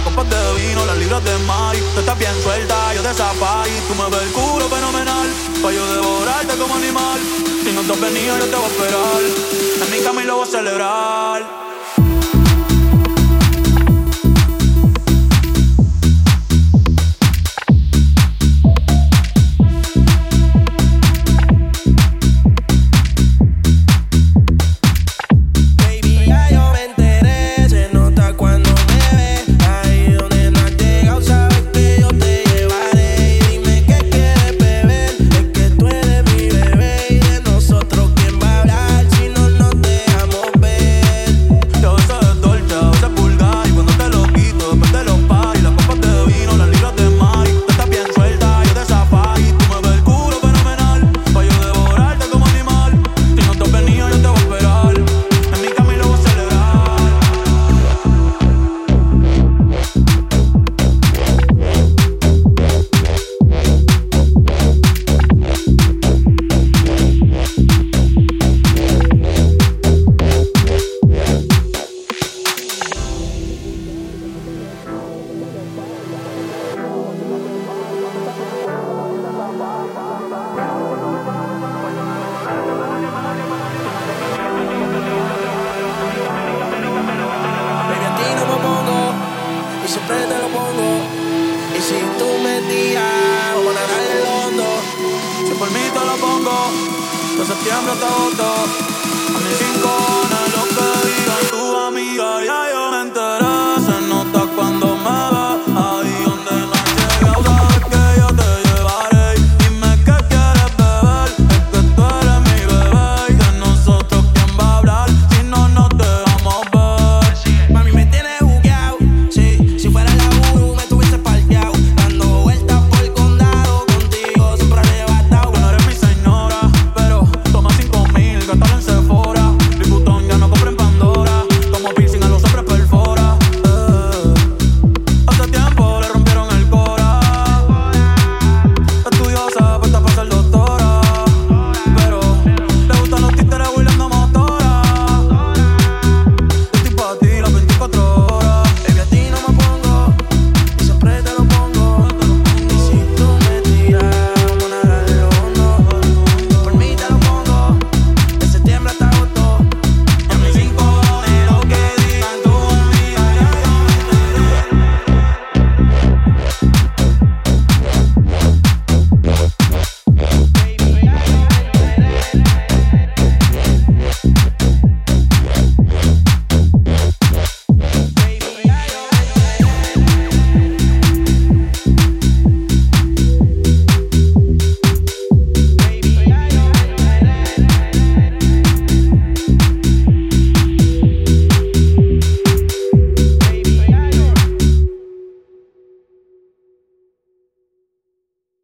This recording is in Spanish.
las copas de vino, las libras de Mari. Tú estás bien suelta, yo de safari. Tú me ves el culo fenomenal, pa' yo devorarte como animal. Si no te has venido, yo te voy a esperar. En mi Si tú me tiras, voy a darle hondo. Si por mí te lo pongo, de septiembre hasta agosto, a mis cinco